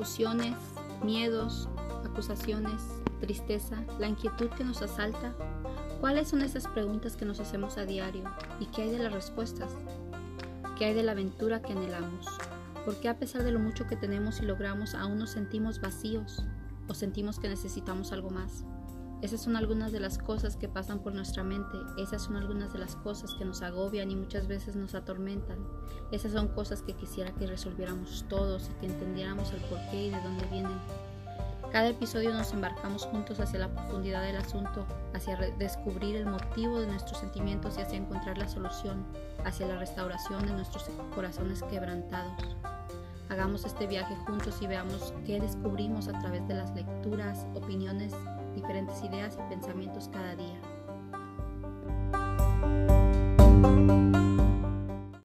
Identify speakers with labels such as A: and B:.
A: confusiones, miedos, acusaciones, tristeza, la inquietud que nos asalta? ¿Cuáles son esas preguntas que nos hacemos a diario? ¿Y qué hay de las respuestas? ¿Qué hay de la aventura que anhelamos? ¿Por qué a pesar de lo mucho que tenemos y logramos aún nos sentimos vacíos o sentimos que necesitamos algo más? Esas son algunas de las cosas que pasan por nuestra mente, esas son algunas de las cosas que nos agobian y muchas veces nos atormentan. Esas son cosas que quisiera que resolviéramos todos y que entendiéramos el porqué y de dónde vienen. Cada episodio nos embarcamos juntos hacia la profundidad del asunto, hacia descubrir el motivo de nuestros sentimientos y hacia encontrar la solución, hacia la restauración de nuestros corazones quebrantados. Hagamos este viaje juntos y veamos qué descubrimos a través de las opiniones, diferentes ideas y pensamientos cada día.